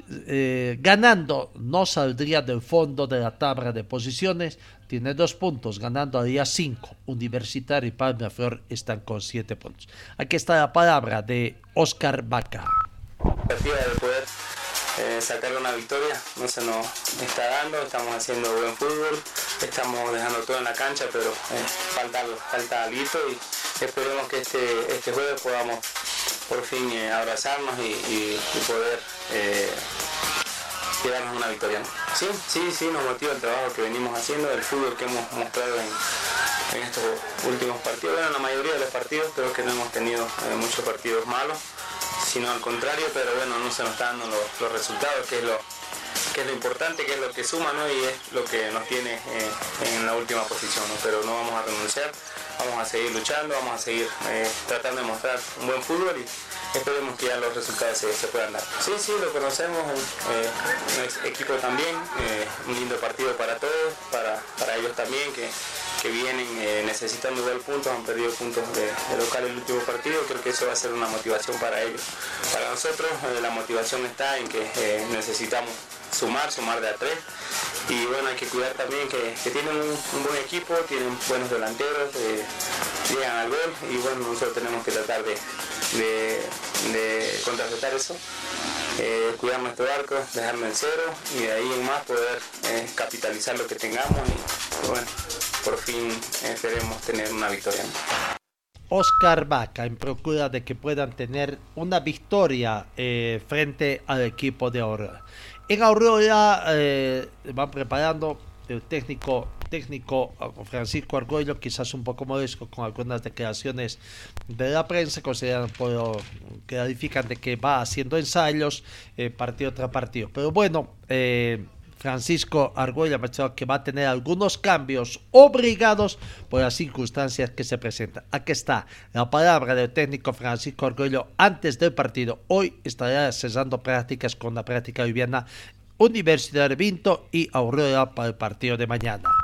eh, ganando no saldría del fondo de la tabla de posiciones, tiene dos puntos, ganando día cinco. Universitario y Palma Flor están con siete puntos. Aquí está la palabra de Oscar Vaca. poder eh, sacar una victoria, no se nos está dando, estamos haciendo buen fútbol, estamos dejando todo en la cancha, pero eh, falta, falta algo y esperemos que este, este jueves podamos por fin eh, abrazarnos y, poder eh, llevarnos una victoria. Sí, sí, sí, nos motiva el trabajo que venimos haciendo, el fútbol que hemos mostrado en, estos últimos partidos. Bueno, en la mayoría de los partidos creo que no hemos tenido eh, muchos partidos malos, sino al contrario, pero bueno, no se nos están dando los, resultados, que es lo que es lo importante, que es lo que suma ¿no? y es lo que nos tiene en la última posición, pero no vamos a renunciar vamos a seguir luchando, vamos a seguir eh, tratando de mostrar un buen fútbol y esperemos que ya los resultados se, puedan dar. Sí, sí, lo conocemos, eh, equipo también, eh, un lindo partido para todos, para, para ellos también que, vienen necesitando ver puntos, han perdido puntos de, local el último partido, creo que eso va a ser una motivación para ellos. Para nosotros la motivación está en que necesitamos sumar, sumar de a tres. Y bueno, hay que cuidar también que, tienen un, buen equipo, tienen buenos delanteros, eh, llegan al gol y bueno, nosotros tenemos que tratar de, de, contrarrestar eso, eh, cuidar nuestro arco, dejarlo en cero y de ahí en más poder eh, capitalizar lo que tengamos y bueno, por fin esperemos tener una victoria. Oscar Vaca en procura de que puedan tener una victoria frente al equipo de Aurora. En Aurora eh, van preparando el técnico técnico Francisco Argüello, quizás un poco modesto con algunas declaraciones de la prensa, consideran por, que califican de que va haciendo ensayos eh, partido tras partido. Pero bueno, eh, Francisco Argüello ha que va a tener algunos cambios obligados por las circunstancias que se presentan. Aquí está la palabra del técnico Francisco Argüello antes del partido. Hoy estará cesando prácticas con la práctica viviana Universidad de Vinto y Aurora para el partido de mañana.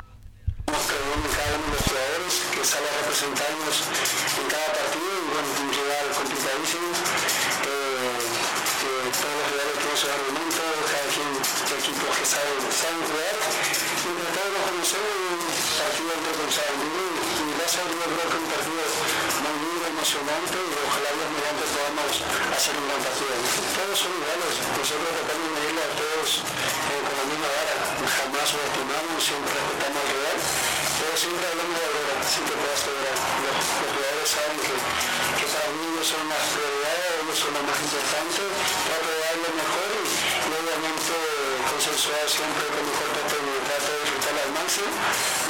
Eh, con la misma vara, jamás subestimamos, siempre respetamos al rival, pero siempre hablamos de así que puedas lograr. Los, los, jugadores saben que, que, para mí ellos son las prioridades, ellos son lo más importante, trato de dar lo mejor y, obviamente consensuar siempre con mejor trato de trato de disfrutar al máximo,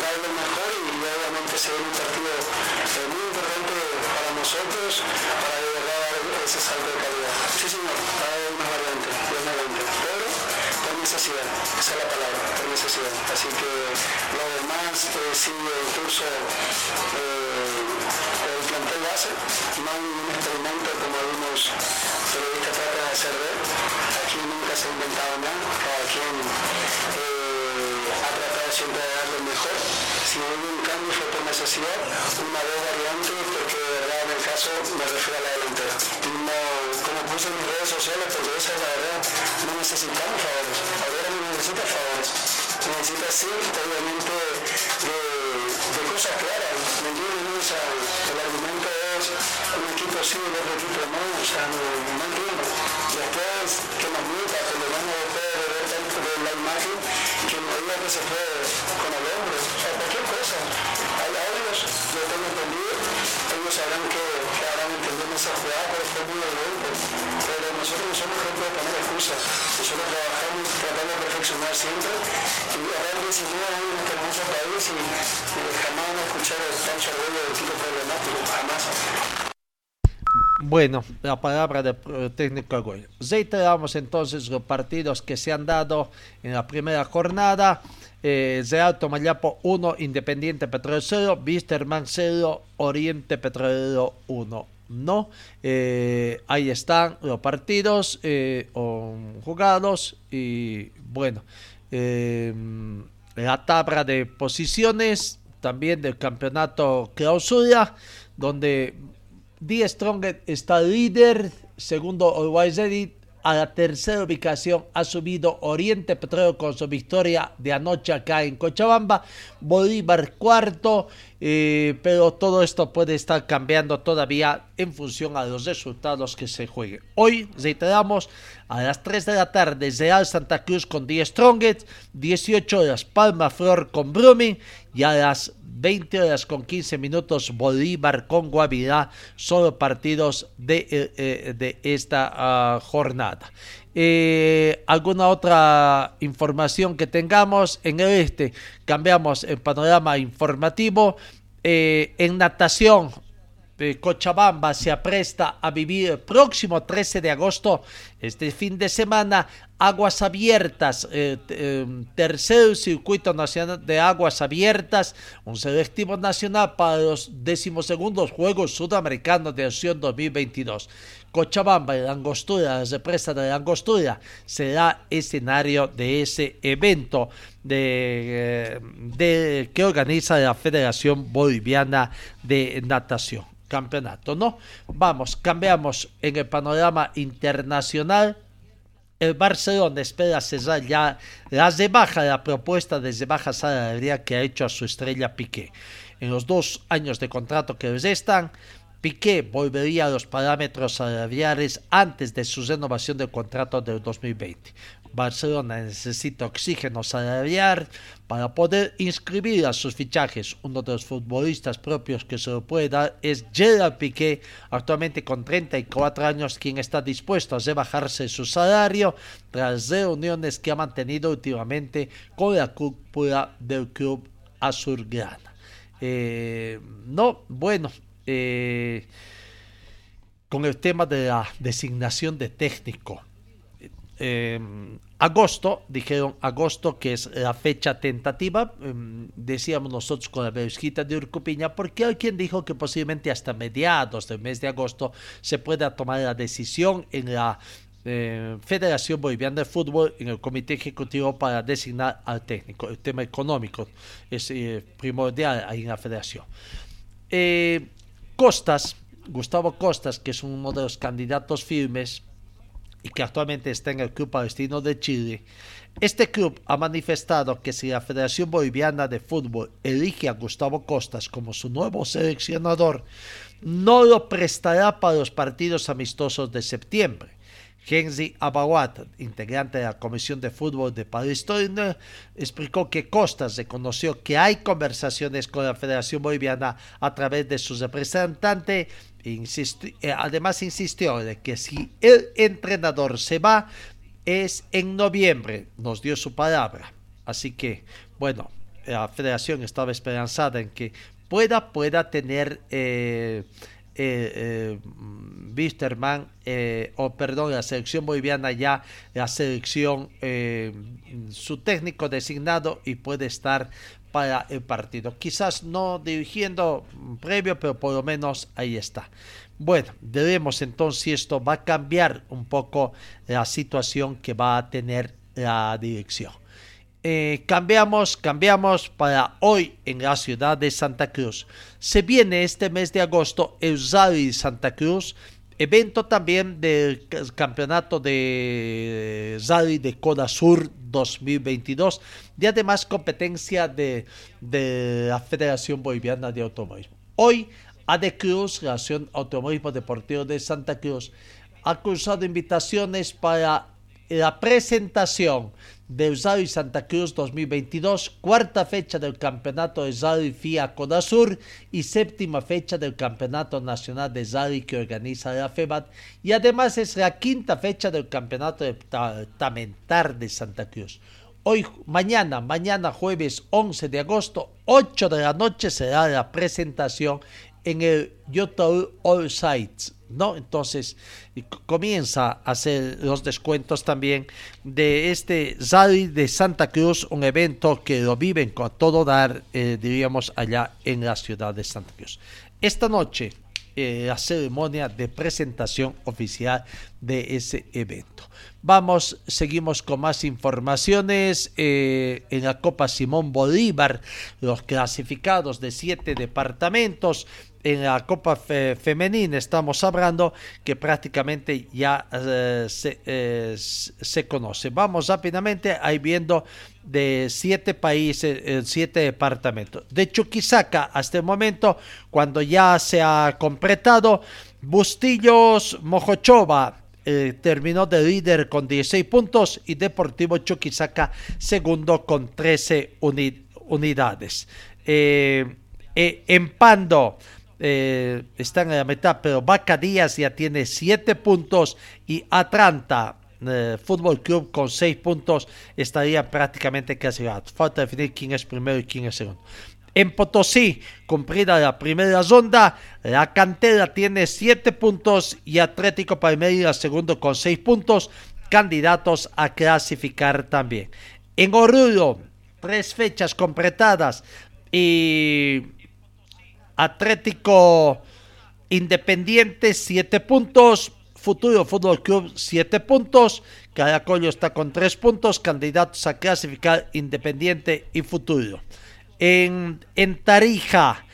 dar lo mejor y obviamente ser un partido eh, muy importante para nosotros para verdad dar ese salto de calidad. Sí señor, hay una variante, necesidad, esa es la palabra, por necesidad. Así que lo demás eh, sigue el curso eh, el plantel base, no hay ningún experimento como algunos periodistas tratan de hacer ver. Aquí nunca se ha inventado nada, cada quien eh, ha tratado siempre de dar lo mejor. Si hubo un cambio fue por necesidad, una vez variante, porque de verdad en el caso me refiero a la delantera. No, como puse en mis redes sociales, porque esa es la verdad, no necesitamos favores. Necesita favores. necesita sí, obviamente, de, cosas claras, ¿me? O sea, el argumento es un equipo sí, el otro equipo no, o sea, no, no entiendo. Después, que nos mienta, por lo menos después de ver tanto de la imagen, que no diga que se fue con el hombre, o sea, cualquier cosa. Hay audios, yo tengo entendido, ellos sabrán que, que harán entendiendo esa jugada, pero fue muy nosotros no somos gente de poner excusas, nosotros trabajamos, tratamos de perfeccionar siempre, y 19 años en este hermoso país y, y jamás a escuchar el Pancho Arroyo del tipo problemático, jamás. Bueno, la palabra del eh, técnico Arroyo. Reiteramos entonces los partidos que se han dado en la primera jornada. Eh, Real Tomayapo 1, Independiente Petrolero 0, Wisterman 0, Oriente Petrolero 1. No, eh, ahí están los partidos eh, jugados y bueno, eh, la tabla de posiciones también del campeonato clausura, donde Die Strongest está líder, segundo Always Ready, a la tercera ubicación ha subido Oriente Petróleo con su victoria de anoche acá en Cochabamba. Bolívar cuarto, eh, pero todo esto puede estar cambiando todavía en función a los resultados que se jueguen. Hoy, reiteramos, a las 3 de la tarde, Real Santa Cruz con 10 Strongest, 18 horas Palma Flor con Brumming y a las 20 horas con 15 minutos Bolívar con Guavirá son los partidos de, eh, eh, de esta uh, jornada. Eh, ¿Alguna otra información que tengamos en el este? Cambiamos el panorama informativo. En natación, eh, Cochabamba se apresta a vivir próximo 13 de agosto, este fin de semana, aguas abiertas, eh, eh, tercer circuito nacional de aguas abiertas, un selectivo nacional para los decimosegundos Juegos Sudamericanos de Acción 2022. Cochabamba la Angostura, la represa de la Angostura, será escenario de ese evento de, de, que organiza la Federación Boliviana de Natación. Campeonato, ¿no? Vamos, cambiamos en el panorama internacional. El Barcelona espera cerrar ya las de baja, la propuesta de baja salarial que ha hecho a su estrella Piqué. En los dos años de contrato que restan, Piqué volvería a los parámetros salariales antes de su renovación del contrato del 2020. Barcelona necesita oxígeno salarial para poder inscribir a sus fichajes. Uno de los futbolistas propios que se lo puede dar es Gerard Piqué, actualmente con 34 años, quien está dispuesto a rebajarse su salario tras reuniones que ha mantenido últimamente con la cúpula del club azulgrana. Eh, no, bueno, eh, con el tema de la designación de técnico. Eh, agosto, dijeron agosto, que es la fecha tentativa, eh, decíamos nosotros con la Berusquita de Urcupiña, porque alguien dijo que posiblemente hasta mediados del mes de agosto se pueda tomar la decisión en la eh, Federación Boliviana de Fútbol, en el Comité Ejecutivo para designar al técnico. El tema económico es eh, primordial ahí en la Federación. Eh, Costas, Gustavo Costas, que es uno de los candidatos firmes y que actualmente está en el Club Palestino de Chile, este club ha manifestado que si la Federación Boliviana de Fútbol elige a Gustavo Costas como su nuevo seleccionador, no lo prestará para los partidos amistosos de septiembre. Henry Abawat, integrante de la Comisión de Fútbol de Palestina, explicó que Costas reconoció que hay conversaciones con la Federación Boliviana a través de su representante. Eh, además insistió de que si el entrenador se va es en noviembre, nos dio su palabra. Así que, bueno, la federación estaba esperanzada en que pueda, pueda tener... Eh, eh, Wisterman, eh, o perdón, la selección boliviana ya, la selección, eh, su técnico designado y puede estar para el partido. Quizás no dirigiendo previo, pero por lo menos ahí está. Bueno, debemos entonces si esto va a cambiar un poco la situación que va a tener la dirección. Eh, cambiamos, cambiamos para hoy en la ciudad de Santa Cruz. Se viene este mes de agosto Rally Santa Cruz evento también del campeonato de Zadi de Coda Sur 2022 y además competencia de, de la Federación Boliviana de Automovilismo. Hoy, ADE Cruz, Relación Automovilismo Deportivo de Santa Cruz, ha cruzado invitaciones para la presentación del y Santa Cruz 2022, cuarta fecha del Campeonato de Zari FIA Codasur y séptima fecha del Campeonato Nacional de Zari que organiza la FEBAT y además es la quinta fecha del Campeonato Departamental de Santa Cruz. Hoy, mañana, mañana jueves 11 de agosto, 8 de la noche será la presentación en el Youtube All Sites ¿no? Entonces comienza a hacer los descuentos también de este Zari de Santa Cruz, un evento que lo viven con todo dar, eh, diríamos, allá en la ciudad de Santa Cruz. Esta noche, eh, la ceremonia de presentación oficial de ese evento. Vamos, seguimos con más informaciones eh, en la Copa Simón Bolívar, los clasificados de siete departamentos en la Copa Femenina estamos hablando que prácticamente ya eh, eh, se, conoce. Vamos rápidamente ahí viendo de siete países, en siete departamentos. De Chuquisaca hasta el momento, cuando ya se ha completado, Bustillos Mojochova eh, terminó de líder con 16 puntos y Deportivo Chuquisaca segundo con 13 unidades. en Pando, eh, están en la mitad, pero Vaca Díaz ya tiene 7 puntos y Atlanta eh, Fútbol Club con 6 puntos estaría prácticamente casi Falta definir quién es primero y quién es segundo. En Potosí, cumplida la primera ronda, la cantera tiene 7 puntos y Atlético Palmeiras segundo con 6 puntos, candidatos a clasificar también. En Oruro, tres fechas completadas y Atlético Independiente 7 puntos, Futuro Fútbol Club 7 puntos, Caracollo está con 3 puntos, candidatos a clasificar Independiente y Futuro. En, en Tarija,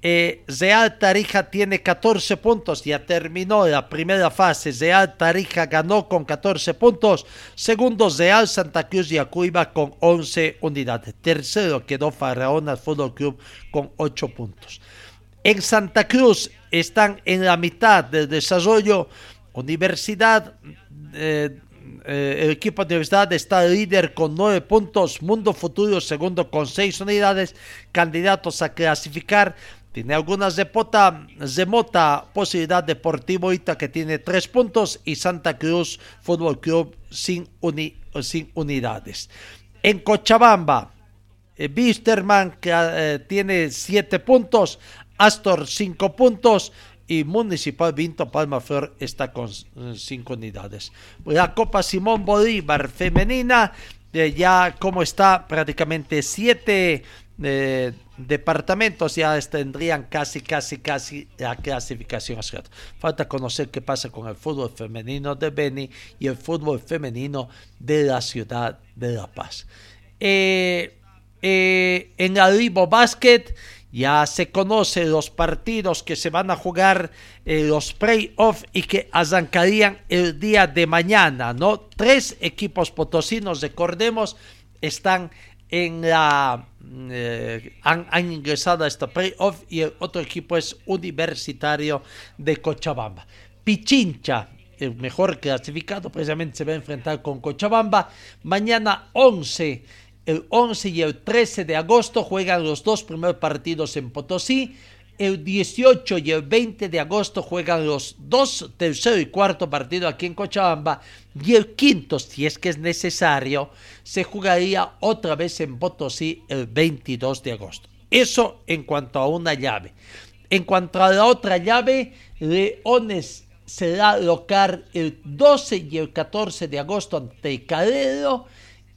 eh, Real Tarija tiene 14 puntos, ya terminó la primera fase. Real Tarija ganó con 14 puntos. Segundo, Real Santa Cruz y Acuiba con 11 unidades. Tercero quedó Faraona Fútbol Club con 8 puntos. En Santa Cruz están en la mitad del desarrollo. Universidad, eh, eh, el equipo de universidad está líder con nueve puntos. Mundo Futuro segundo con seis unidades. Candidatos a clasificar. Tiene algunas de pota, remota posibilidad Deportivo Ita que tiene tres puntos y Santa Cruz Fútbol Club sin, sin unidades. En Cochabamba, eh, Bisterman que tiene siete puntos, Astor 5 puntos y Municipal Vinto Palmaflor está con 5 unidades. La Copa Simón Bolívar femenina eh, ya como está prácticamente 7 eh, departamentos ya tendrían casi, casi, casi la clasificación. Falta conocer qué pasa con el fútbol femenino de Beni y el fútbol femenino de la ciudad de La Paz. Eh, en el Libo Basket ya se conocen los partidos que se van a jugar eh, los playoffs y que arrancarían el día de mañana, ¿no? Tres equipos potosinos, recordemos, están en la eh, han, ingresado a este playoff y el otro equipo es Universitario de Cochabamba. Pichincha, el mejor clasificado, precisamente se va a enfrentar con Cochabamba. Mañana 11 el 11 y el 13 de agosto juegan los dos primeros partidos en Potosí. El 18 y el 20 de agosto juegan los dos tercero y cuarto partidos aquí en Cochabamba. Y el quinto, si es que es necesario, se jugaría otra vez en Potosí el 22 de agosto. Eso en cuanto a una llave. En cuanto a la otra llave, Leones será local el 12 y el 14 de agosto ante Calero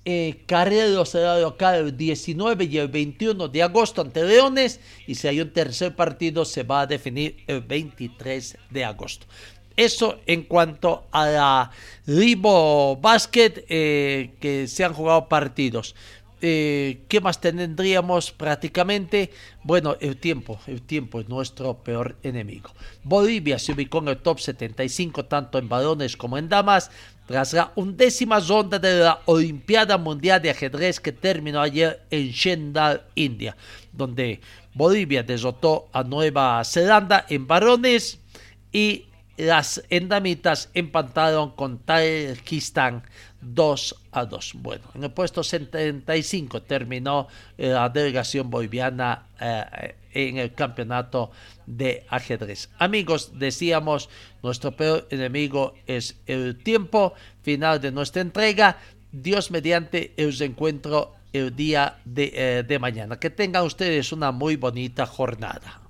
eh, Carrero será local el 19 y el 21 de agosto ante Leones y si hay un tercer partido se va a definir el 23 de agosto. Eso en cuanto a la Ribo Basket eh, que se han jugado partidos. eh, ¿qué más tendríamos prácticamente? Bueno, el tiempo, el tiempo es nuestro peor enemigo. Bolivia se ubicó en el top 75 tanto en varones como en damas tras la undécima ronda de la Olimpiada Mundial de Ajedrez que terminó ayer en Shendal, India, donde Bolivia derrotó a Nueva Zelanda en varones y las endamitas empataron con Tajikistán 2 a 2. Bueno, en el puesto 75 terminó eh, la delegación boliviana eh, en el campeonato de ajedrez. Amigos, decíamos, nuestro peor enemigo es el tiempo final de nuestra entrega. Dios mediante el encuentro el día de, eh, de mañana. Que tengan ustedes una muy bonita jornada.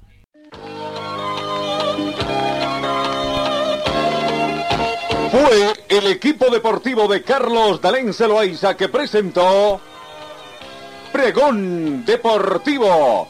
Fue el equipo deportivo de Carlos Dalén Celoaiza que presentó Pregón Deportivo.